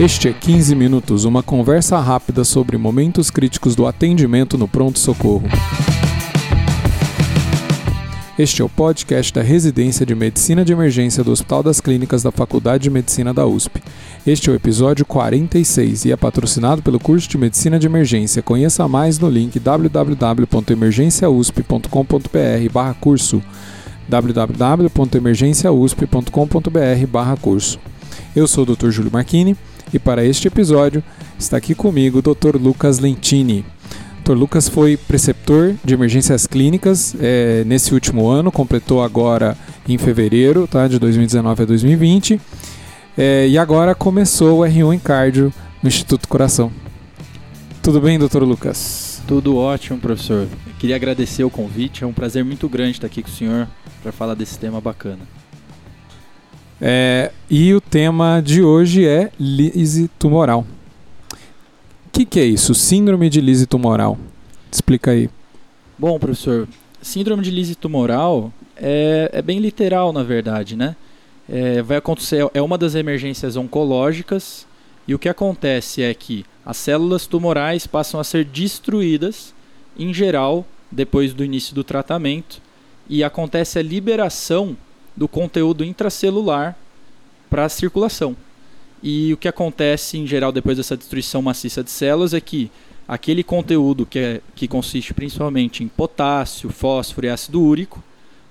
Este é 15 Minutos, uma conversa rápida sobre momentos críticos do atendimento no pronto-socorro. Este é o podcast da Residência de Medicina de Emergência do Hospital das Clínicas da Faculdade de Medicina da USP. Este é o episódio 46 e é patrocinado pelo curso de Medicina de Emergência. Conheça mais no link www.emergenciausp.com.br/curso www.emergenciausp.com.br/curso. Eu sou o Dr. Júlio Marchini e para este episódio está aqui comigo o Dr. Lucas Lentini. Dr. Lucas foi preceptor de emergências clínicas é, nesse último ano, completou agora em fevereiro tá, de 2019 a 2020 é, e agora começou o R1 em cardio no Instituto Coração. Tudo bem, Dr. Lucas? Tudo ótimo, professor. Queria agradecer o convite, é um prazer muito grande estar aqui com o senhor para falar desse tema bacana. É, e o tema de hoje é lise tumoral. O que, que é isso? Síndrome de lise tumoral. Explica aí. Bom, professor, síndrome de lise tumoral é, é bem literal, na verdade, né? É, vai acontecer, é uma das emergências oncológicas e o que acontece é que as células tumorais passam a ser destruídas, em geral, depois do início do tratamento, e acontece a liberação do conteúdo intracelular para a circulação. E o que acontece em geral depois dessa destruição maciça de células é que aquele conteúdo que, é, que consiste principalmente em potássio, fósforo e ácido úrico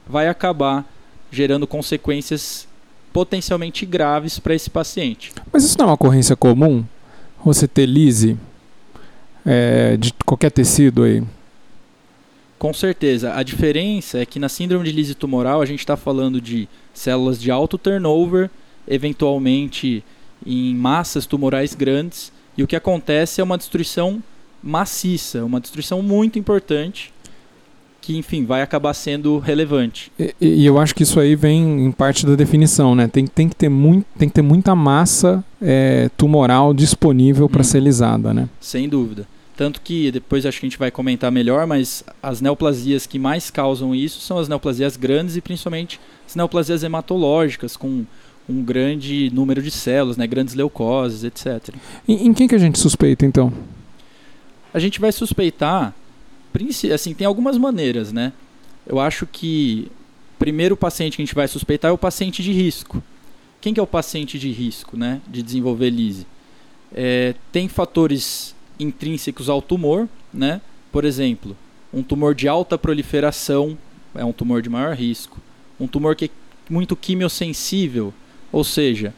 vai acabar gerando consequências potencialmente graves para esse paciente. Mas isso não é uma ocorrência comum? Você ter lise é, de qualquer tecido aí? Com certeza. A diferença é que na síndrome de lise tumoral a gente está falando de células de alto turnover, eventualmente em massas tumorais grandes, e o que acontece é uma destruição maciça, uma destruição muito importante que, enfim, vai acabar sendo relevante. E, e, eu acho que isso aí vem em parte da definição, né? Tem, tem, que, ter muito, tem que ter muita massa é, tumoral disponível para hum. ser lisada, né? Sem dúvida. Tanto que depois acho que a gente vai comentar melhor, mas as neoplasias que mais causam isso são as neoplasias grandes e principalmente as neoplasias hematológicas, com um grande número de células, né, grandes leucoses, etc. Em, em quem que a gente suspeita então? A gente vai suspeitar, assim, tem algumas maneiras, né? Eu acho que primeiro paciente que a gente vai suspeitar é o paciente de risco. Quem que é o paciente de risco, né, de desenvolver lise? É, tem fatores intrínsecos ao tumor, né? Por exemplo, um tumor de alta proliferação é um tumor de maior risco. Um tumor que é muito quimiosensível, ou seja,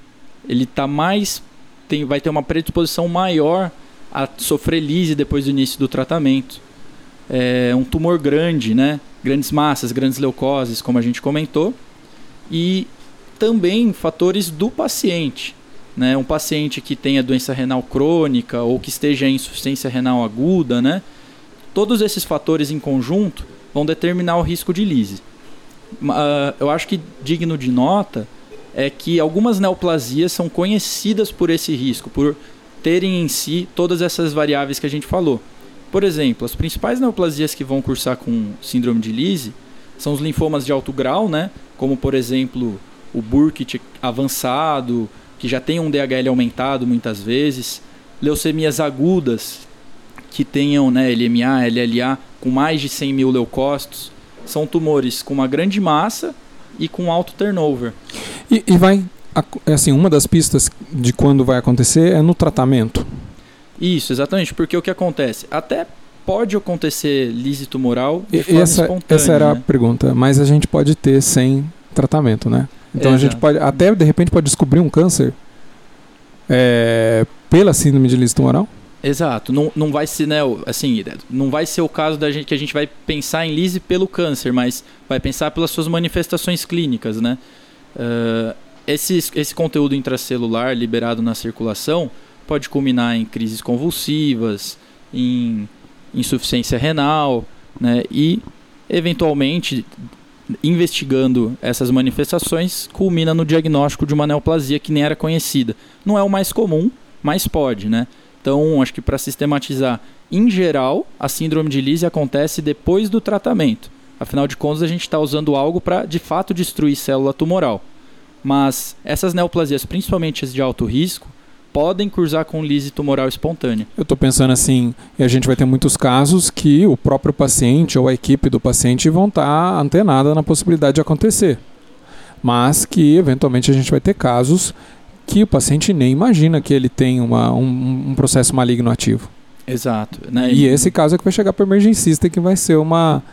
ele tá mais tem, vai ter uma predisposição maior a sofrer lise depois do início do tratamento. É um tumor grande, né? Grandes massas, grandes leucoses, como a gente comentou. E também fatores do paciente né, um paciente que tenha doença renal crônica ou que esteja em insuficiência renal aguda, né, todos esses fatores em conjunto vão determinar o risco de lise. Uh, eu acho que digno de nota é que algumas neoplasias são conhecidas por esse risco, por terem em si todas essas variáveis que a gente falou. Por exemplo, as principais neoplasias que vão cursar com síndrome de Lise são os linfomas de alto grau, né? como por exemplo o Burkitt avançado, que já tem um DHL aumentado muitas vezes, leucemias agudas, que tenham né, LMA, LLA, com mais de 100 mil leucócitos, são tumores com uma grande massa e com alto turnover. E, e vai, assim, uma das pistas de quando vai acontecer é no tratamento? Isso, exatamente, porque o que acontece? Até pode acontecer lise tumoral de e, essa, espontânea. Essa era né? a pergunta, mas a gente pode ter sem tratamento, né? Então a gente pode, até de repente, pode descobrir um câncer é, pela síndrome de lise tumoral? Exato, não, não vai ser, né, assim, não vai ser o caso da gente que a gente vai pensar em lise pelo câncer, mas vai pensar pelas suas manifestações clínicas, né? Uh, esse, esse conteúdo intracelular liberado na circulação pode culminar em crises convulsivas, em insuficiência renal, né? E eventualmente investigando essas manifestações, culmina no diagnóstico de uma neoplasia que nem era conhecida. Não é o mais comum, mas pode, né? Então, acho que para sistematizar, em geral, a síndrome de Lise acontece depois do tratamento. Afinal de contas, a gente está usando algo para, de fato, destruir célula tumoral. Mas essas neoplasias, principalmente as de alto risco, podem cursar com lise tumoral espontânea. Eu estou pensando assim, a gente vai ter muitos casos que o próprio paciente ou a equipe do paciente vão estar tá antenada na possibilidade de acontecer. Mas que eventualmente a gente vai ter casos que o paciente nem imagina que ele tem uma, um, um processo maligno ativo. Exato. Né? E esse caso é que vai chegar para o emergencista que vai ser uma,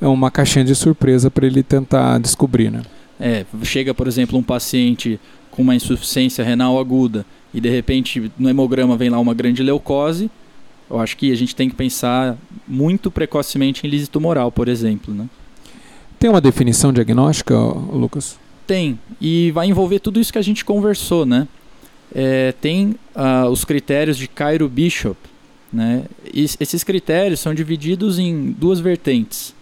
uma caixinha de surpresa para ele tentar descobrir. Né? É, chega, por exemplo, um paciente com uma insuficiência renal aguda e de repente no hemograma vem lá uma grande leucose, eu acho que a gente tem que pensar muito precocemente em lise tumoral, por exemplo. Né? Tem uma definição diagnóstica, Lucas? Tem, e vai envolver tudo isso que a gente conversou, né? É, tem uh, os critérios de Cairo Bishop, né? E esses critérios são divididos em duas vertentes: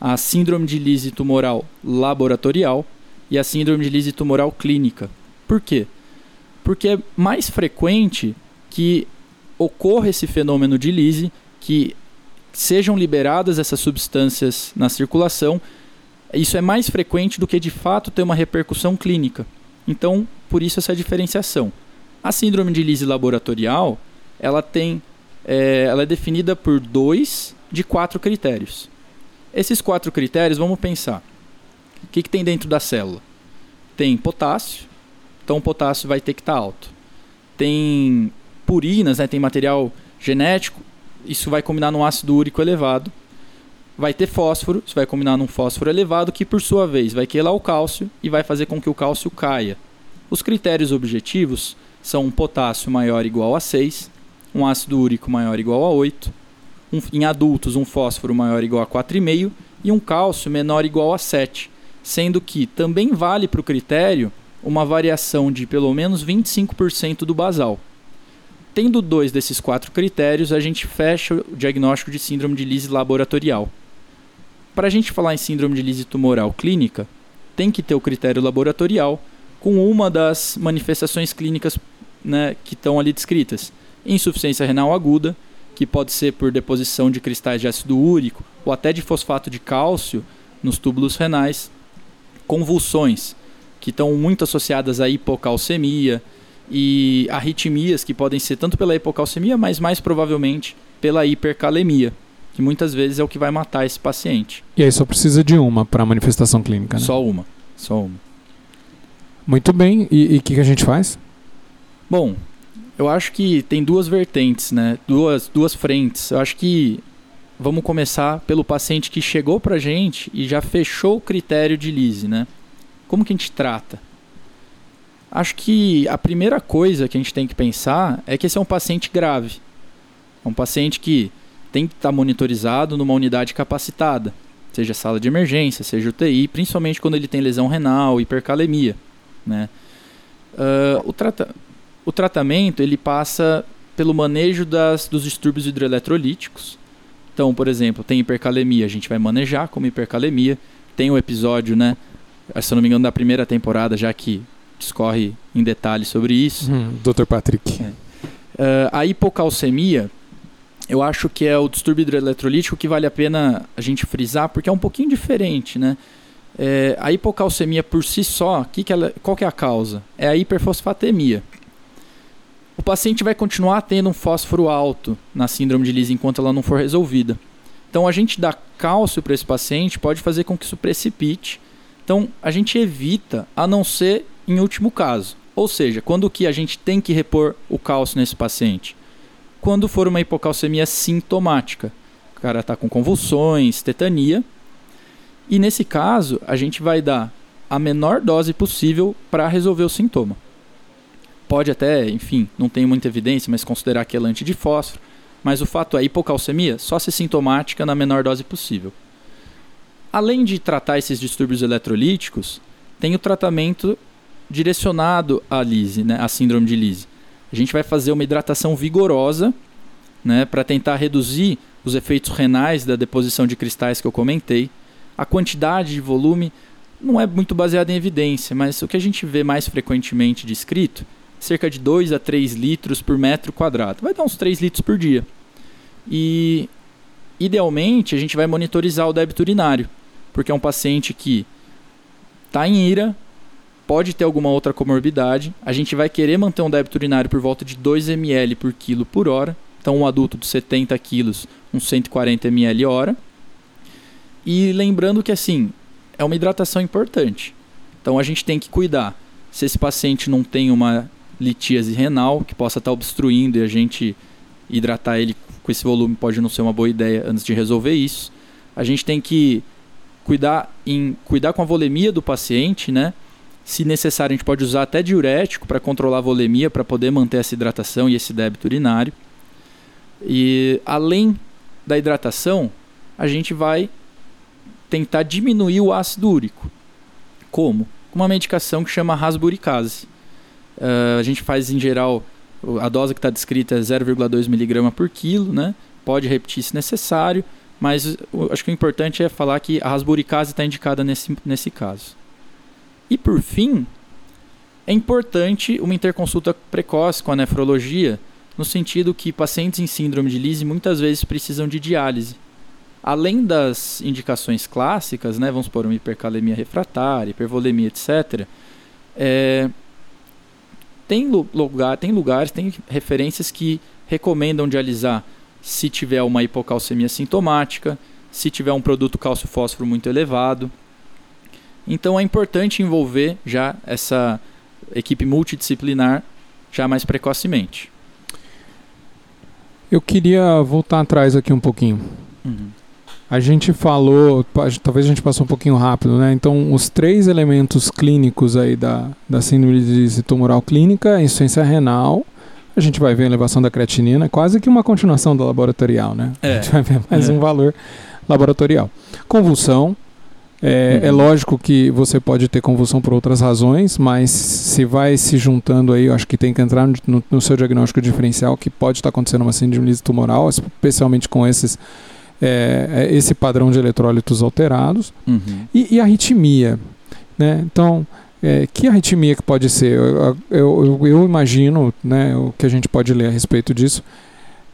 a síndrome de lise tumoral laboratorial e a síndrome de lise tumoral clínica. Por quê? porque é mais frequente que ocorra esse fenômeno de lise, que sejam liberadas essas substâncias na circulação. Isso é mais frequente do que de fato ter uma repercussão clínica. Então, por isso essa diferenciação. A síndrome de lise laboratorial, ela tem, é, ela é definida por dois de quatro critérios. Esses quatro critérios, vamos pensar. O que, que tem dentro da célula? Tem potássio, então o potássio vai ter que estar tá alto. Tem purinas, né, tem material genético, isso vai combinar num ácido úrico elevado. Vai ter fósforo, isso vai combinar num fósforo elevado, que por sua vez vai quelar o cálcio e vai fazer com que o cálcio caia. Os critérios objetivos são um potássio maior ou igual a 6, um ácido úrico maior ou igual a 8, um, em adultos um fósforo maior ou igual a 4,5 e um cálcio menor ou igual a 7, sendo que também vale para o critério uma variação de pelo menos 25% do basal. Tendo dois desses quatro critérios, a gente fecha o diagnóstico de síndrome de lise laboratorial. Para a gente falar em síndrome de lise tumoral clínica, tem que ter o critério laboratorial com uma das manifestações clínicas né, que estão ali descritas: insuficiência renal aguda, que pode ser por deposição de cristais de ácido úrico ou até de fosfato de cálcio nos túbulos renais, convulsões, que estão muito associadas à hipocalcemia e arritmias que podem ser tanto pela hipocalcemia, mas mais provavelmente pela hipercalemia, que muitas vezes é o que vai matar esse paciente. E aí só precisa de uma para a manifestação clínica, né? Só uma, só uma. Muito bem, e o que, que a gente faz? Bom, eu acho que tem duas vertentes, né? Duas, duas frentes. Eu acho que vamos começar pelo paciente que chegou para gente e já fechou o critério de lise, né? Como que a gente trata? Acho que a primeira coisa que a gente tem que pensar é que esse é um paciente grave. É um paciente que tem que estar monitorizado numa unidade capacitada, seja sala de emergência, seja UTI, principalmente quando ele tem lesão renal, hipercalemia. Né? Uh, o, trata o tratamento ele passa pelo manejo das, dos distúrbios hidroeletrolíticos. Então, por exemplo, tem hipercalemia, a gente vai manejar como hipercalemia. Tem o episódio, né? se eu não me engano, da primeira temporada, já que discorre em detalhes sobre isso. Hum, Dr. Patrick. É. Uh, a hipocalcemia, eu acho que é o distúrbio hidroeletrolítico que vale a pena a gente frisar, porque é um pouquinho diferente, né? É, a hipocalcemia por si só, que que ela, qual que é a causa? É a hiperfosfatemia. O paciente vai continuar tendo um fósforo alto na síndrome de Lise enquanto ela não for resolvida. Então, a gente dar cálcio para esse paciente pode fazer com que isso precipite então, a gente evita, a não ser em último caso. Ou seja, quando que a gente tem que repor o cálcio nesse paciente? Quando for uma hipocalcemia sintomática. O cara está com convulsões, tetania. E nesse caso, a gente vai dar a menor dose possível para resolver o sintoma. Pode até, enfim, não tem muita evidência, mas considerar que é lante de fósforo. Mas o fato é, hipocalcemia só se sintomática na menor dose possível. Além de tratar esses distúrbios eletrolíticos, tem o tratamento direcionado à lise, né, à síndrome de lise. A gente vai fazer uma hidratação vigorosa, né, para tentar reduzir os efeitos renais da deposição de cristais que eu comentei. A quantidade de volume não é muito baseada em evidência, mas o que a gente vê mais frequentemente descrito, cerca de 2 a 3 litros por metro quadrado. Vai dar uns 3 litros por dia. E idealmente a gente vai monitorizar o débito urinário porque é um paciente que está em ira, pode ter alguma outra comorbidade. A gente vai querer manter um débito urinário por volta de 2 ml por quilo por hora. Então, um adulto de 70 quilos, uns 140 ml hora. E lembrando que, assim, é uma hidratação importante. Então, a gente tem que cuidar. Se esse paciente não tem uma litíase renal, que possa estar obstruindo e a gente hidratar ele com esse volume pode não ser uma boa ideia antes de resolver isso. A gente tem que cuidar em cuidar com a volemia do paciente, né? Se necessário, a gente pode usar até diurético para controlar a volemia, para poder manter essa hidratação e esse débito urinário. E além da hidratação, a gente vai tentar diminuir o ácido úrico. Como? Com uma medicação que chama rasburicase. Uh, a gente faz em geral, a dose que está descrita é 0,2 mg por quilo, né? Pode repetir se necessário, mas acho que o importante é falar que a rasburicase está indicada nesse, nesse caso. E por fim, é importante uma interconsulta precoce com a nefrologia, no sentido que pacientes em síndrome de Lise muitas vezes precisam de diálise. Além das indicações clássicas, né, vamos supor uma hipercalemia refratária, hipervolemia, etc., é, tem, lugar, tem lugares, tem referências que recomendam dialisar se tiver uma hipocalcemia sintomática, se tiver um produto cálcio-fósforo muito elevado. Então é importante envolver já essa equipe multidisciplinar já mais precocemente. Eu queria voltar atrás aqui um pouquinho. Uhum. A gente falou, talvez a gente passou um pouquinho rápido, né? Então, os três elementos clínicos aí da, da síndrome de tumoral clínica, insuficiência renal, a gente vai ver a elevação da creatinina, quase que uma continuação do laboratorial, né? É. A gente vai ver mais é. um valor laboratorial. Convulsão, é, uhum. é, lógico que você pode ter convulsão por outras razões, mas se vai se juntando aí, eu acho que tem que entrar no, no seu diagnóstico diferencial que pode estar acontecendo uma síndrome tumoral, especialmente com esses é, é, esse padrão de eletrólitos alterados uhum. e, e, arritmia. Né? Então, é, que arritmia que pode ser? Eu, eu, eu, imagino né, o que a gente pode ler a respeito disso.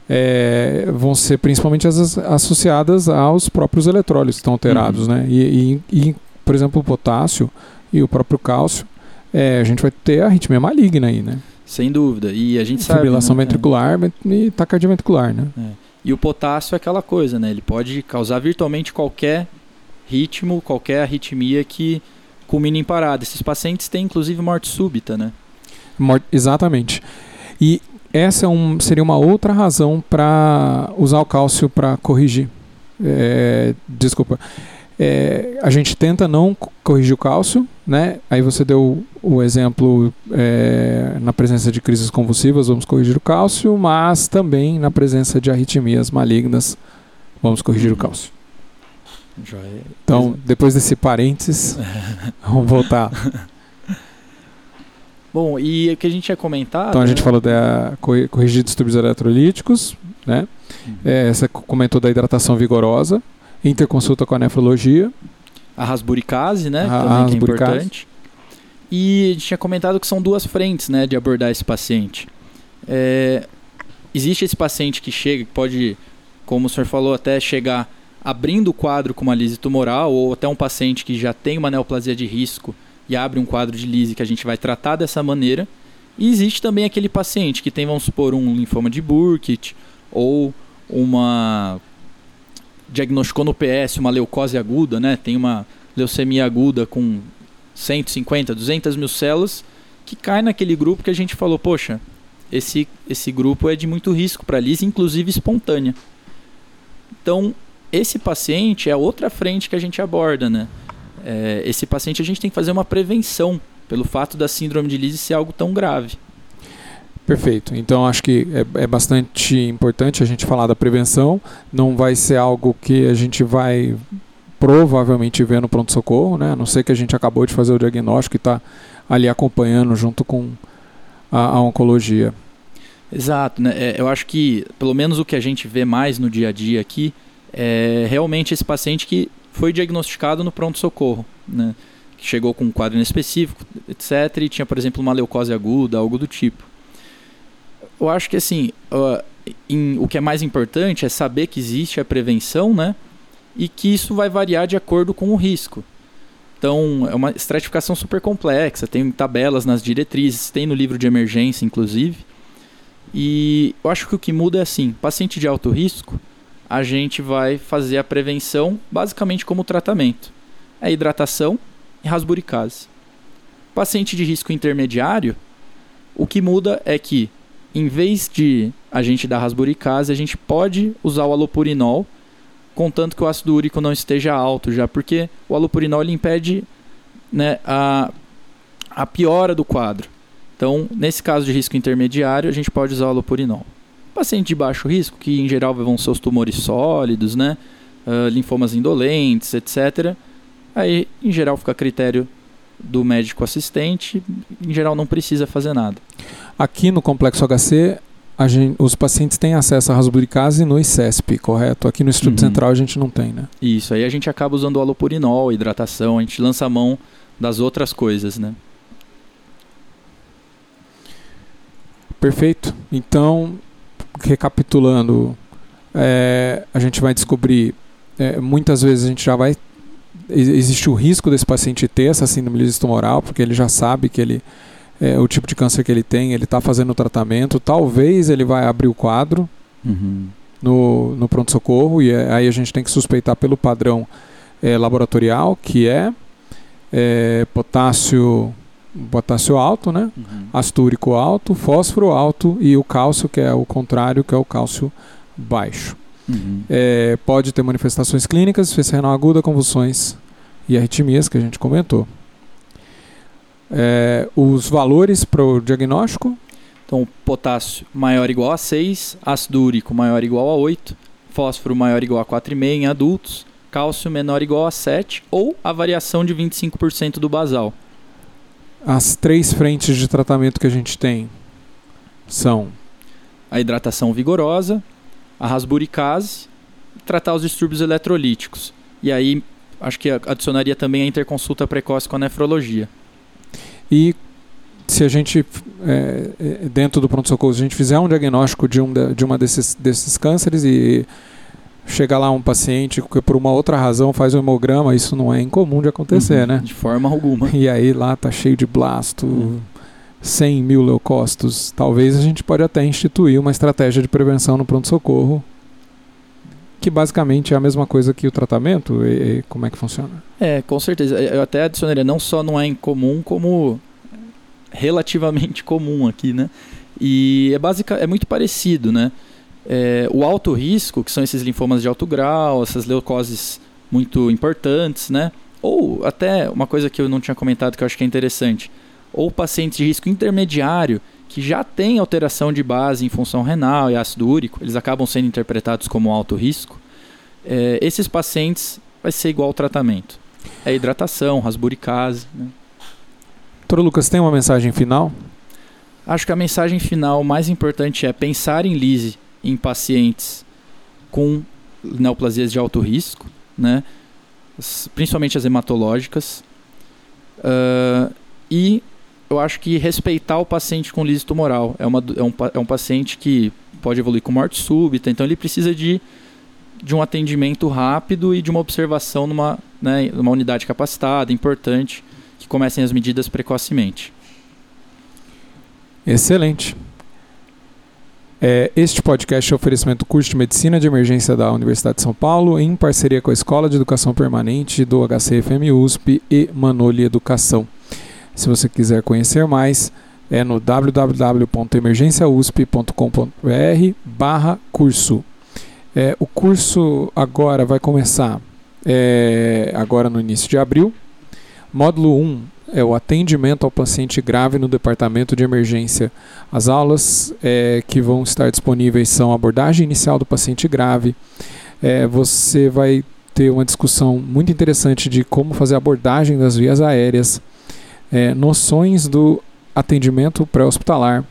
É, vão ser principalmente as associadas aos próprios eletrólitos que estão alterados. Uhum. Né? E, e, e, por exemplo, o potássio e o próprio cálcio, é, a gente vai ter arritmia maligna aí, né? Sem dúvida. E a gente sabe. Fibrilação né? ventricular e taquicardia ventricular, né? É. E o potássio é aquela coisa, né? Ele pode causar virtualmente qualquer ritmo, qualquer arritmia que culmine em parada. Esses pacientes têm inclusive morte súbita, né? Exatamente. E essa é um, seria uma outra razão para usar o cálcio para corrigir. É, desculpa é, a gente tenta não corrigir o cálcio, né? Aí você deu o exemplo é, na presença de crises convulsivas, vamos corrigir o cálcio, mas também na presença de arritmias malignas, vamos corrigir o cálcio. Então, depois desse parênteses, vamos voltar. Bom, e o que a gente ia comentar. Então, a gente né? falou da corrigir distúrbios eletrolíticos, né? Uhum. É, você comentou da hidratação vigorosa, interconsulta com a nefrologia. A rasburicase, né? A, também a que é importante. E a gente tinha comentado que são duas frentes, né, de abordar esse paciente. É, existe esse paciente que chega, que pode, como o senhor falou, até chegar abrindo o quadro com uma lise tumoral, ou até um paciente que já tem uma neoplasia de risco e abre um quadro de lise que a gente vai tratar dessa maneira. E existe também aquele paciente que tem, vamos supor, um linfoma de Burkitt ou uma diagnosticou no PS uma leucose aguda, né? Tem uma leucemia aguda com 150, 200 mil células, que cai naquele grupo que a gente falou, poxa, esse, esse grupo é de muito risco para lise, inclusive espontânea. Então, esse paciente é outra frente que a gente aborda, né? É, esse paciente a gente tem que fazer uma prevenção pelo fato da síndrome de Lise ser algo tão grave. Perfeito. Então acho que é, é, bastante importante a gente falar da prevenção. Não vai ser algo que a gente vai provavelmente ver no pronto-socorro, né? A não ser que a gente acabou de fazer o diagnóstico e está ali acompanhando junto com a, a oncologia. Exato. Né? É, eu acho que, pelo menos o que a gente vê mais no dia a dia aqui, é realmente esse paciente que foi diagnosticado no pronto-socorro, né? Que chegou com um quadro inespecífico, etc. E tinha, por exemplo, uma leucose aguda, algo do tipo eu acho que assim, uh, em, o que é mais importante é saber que existe a prevenção, né? E que isso vai variar de acordo com o risco. Então, é uma estratificação super complexa, tem tabelas nas diretrizes, tem no livro de emergência, inclusive. E eu acho que o que muda é assim: paciente de alto risco, a gente vai fazer a prevenção basicamente como tratamento: é hidratação e rasburicase. Paciente de risco intermediário, o que muda é que, em vez de a gente dar rasburicase, a gente pode usar o alopurinol contanto que o ácido úrico não esteja alto já, porque o alopurinol ele impede né, a, a piora do quadro. Então, nesse caso de risco intermediário, a gente pode usar o alopurinol. Paciente de baixo risco, que em geral vão ser os tumores sólidos, né, uh, linfomas indolentes, etc. Aí, em geral, fica a critério do médico assistente, em geral não precisa fazer nada. Aqui no complexo HC, Gente, os pacientes têm acesso à rasburicase no ICESP, correto? Aqui no Instituto uhum. Central a gente não tem, né? Isso, aí a gente acaba usando o alopurinol, hidratação, a gente lança a mão das outras coisas, né? Perfeito. Então, recapitulando, é, a gente vai descobrir, é, muitas vezes a gente já vai, existe o risco desse paciente ter essa síndrome tumoral, porque ele já sabe que ele é, o tipo de câncer que ele tem, ele está fazendo o tratamento, talvez ele vai abrir o quadro uhum. no, no pronto-socorro, e é, aí a gente tem que suspeitar pelo padrão é, laboratorial, que é, é, potássio, potássio alto, né? Uhum. astúrico alto, fósforo alto e o cálcio, que é o contrário, que é o cálcio baixo. Uhum. É, pode ter manifestações clínicas, insuficiência renal aguda, convulsões e arritmias, que a gente comentou. É, os valores para o diagnóstico? Então, potássio maior ou igual a 6, ácido úrico maior ou igual a 8, fósforo maior ou igual a 4,5 em adultos, cálcio menor ou igual a 7 ou a variação de 25% do basal. As três frentes de tratamento que a gente tem são a hidratação vigorosa, a rasburicase, tratar os distúrbios eletrolíticos. E aí, acho que adicionaria também a interconsulta precoce com a nefrologia. E se a gente, é, é, dentro do pronto-socorro, a gente fizer um diagnóstico de, um, de uma desses, desses cânceres e chega lá um paciente que por uma outra razão faz um hemograma, isso não é incomum de acontecer, uhum, né? De forma alguma. E aí lá tá cheio de blasto, uhum. 100 mil leucócitos. Talvez a gente pode até instituir uma estratégia de prevenção no pronto-socorro que basicamente é a mesma coisa que o tratamento? E, e, como é que funciona? É, com certeza. Eu até adicionaria, não só não é incomum, como relativamente comum aqui, né? E é, basic, é muito parecido, né? É, o alto risco, que são esses linfomas de alto grau, essas leucoses muito importantes, né? Ou até uma coisa que eu não tinha comentado que eu acho que é interessante, ou pacientes de risco intermediário que já têm alteração de base em função renal e ácido úrico, eles acabam sendo interpretados como alto risco. É, esses pacientes vai ser igual ao tratamento. É hidratação, rasburicase. Né? Doutor Lucas, tem uma mensagem final? Acho que a mensagem final mais importante é pensar em lise em pacientes com neoplasias de alto risco, né? principalmente as hematológicas, uh, e eu acho que respeitar o paciente com lise tumoral. É, uma, é, um, é um paciente que pode evoluir com morte súbita, então ele precisa de, de um atendimento rápido e de uma observação numa, né, numa unidade capacitada, importante, que comecem as medidas precocemente. Excelente. É, este podcast é oferecimento do curso de Medicina de Emergência da Universidade de São Paulo, em parceria com a Escola de Educação Permanente do HCFM USP e Manoli Educação. Se você quiser conhecer mais, é no www.emergenciausp.com.br barra curso. É, o curso agora vai começar é, agora no início de abril. Módulo 1 é o atendimento ao paciente grave no departamento de emergência. As aulas é, que vão estar disponíveis são abordagem inicial do paciente grave. É, você vai ter uma discussão muito interessante de como fazer abordagem das vias aéreas é, noções do atendimento pré-hospitalar,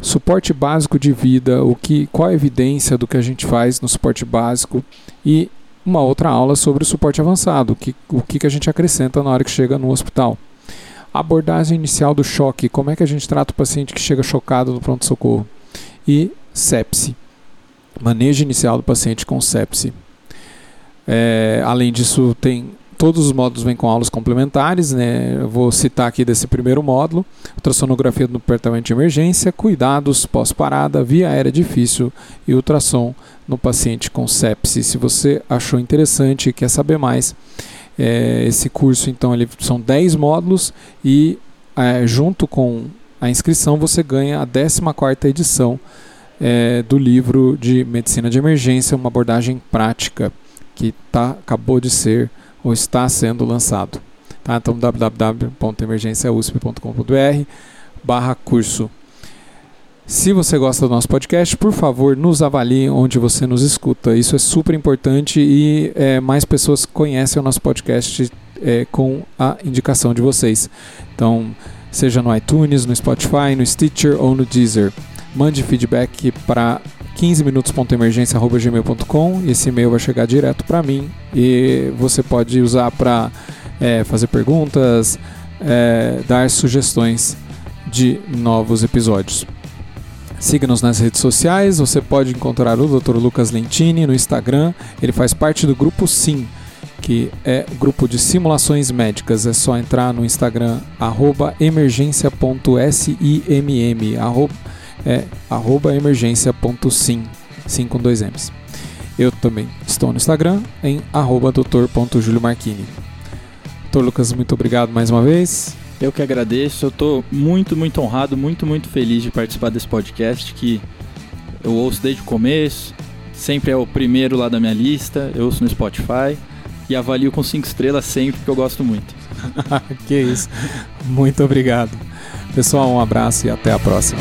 suporte básico de vida, o que, qual a evidência do que a gente faz no suporte básico e uma outra aula sobre o suporte avançado, que, o que, que a gente acrescenta na hora que chega no hospital. Abordagem inicial do choque, como é que a gente trata o paciente que chega chocado no pronto-socorro. E sepse, manejo inicial do paciente com sepse. É, além disso, tem todos os módulos vêm com aulas complementares, né? Eu vou citar aqui desse primeiro módulo: ultrassonografia do departamento de emergência, cuidados pós-parada, via aérea difícil e ultrassom no paciente com sepsis. Se você achou interessante e quer saber mais, é, esse curso então ele são 10 módulos e é, junto com a inscrição você ganha a 14ª edição é, do livro de medicina de emergência, uma abordagem prática que tá, acabou de ser ou está sendo lançado. Tá? Então www.emergenciausp.com.br barra curso. Se você gosta do nosso podcast, por favor, nos avalie onde você nos escuta. Isso é super importante e é, mais pessoas conhecem o nosso podcast é, com a indicação de vocês. Então, seja no iTunes, no Spotify, no Stitcher ou no Deezer. Mande feedback para 15minutos.emergência.gmail.com. Esse e-mail vai chegar direto para mim e você pode usar para é, fazer perguntas, é, dar sugestões de novos episódios. Siga-nos nas redes sociais, você pode encontrar o Dr. Lucas Lentini no Instagram, ele faz parte do grupo SIM, que é grupo de simulações médicas. É só entrar no Instagram, emergência.simm, arroba é emergência.sim, sim com dois M's. Eu também estou no Instagram em arroba doutor.juliomarchini. Doutor Lucas, muito obrigado mais uma vez. Eu que agradeço, eu estou muito, muito honrado, muito, muito feliz de participar desse podcast que eu ouço desde o começo, sempre é o primeiro lá da minha lista, eu ouço no Spotify e avalio com cinco estrelas sempre, porque eu gosto muito. que isso. Muito obrigado. Pessoal, um abraço e até a próxima.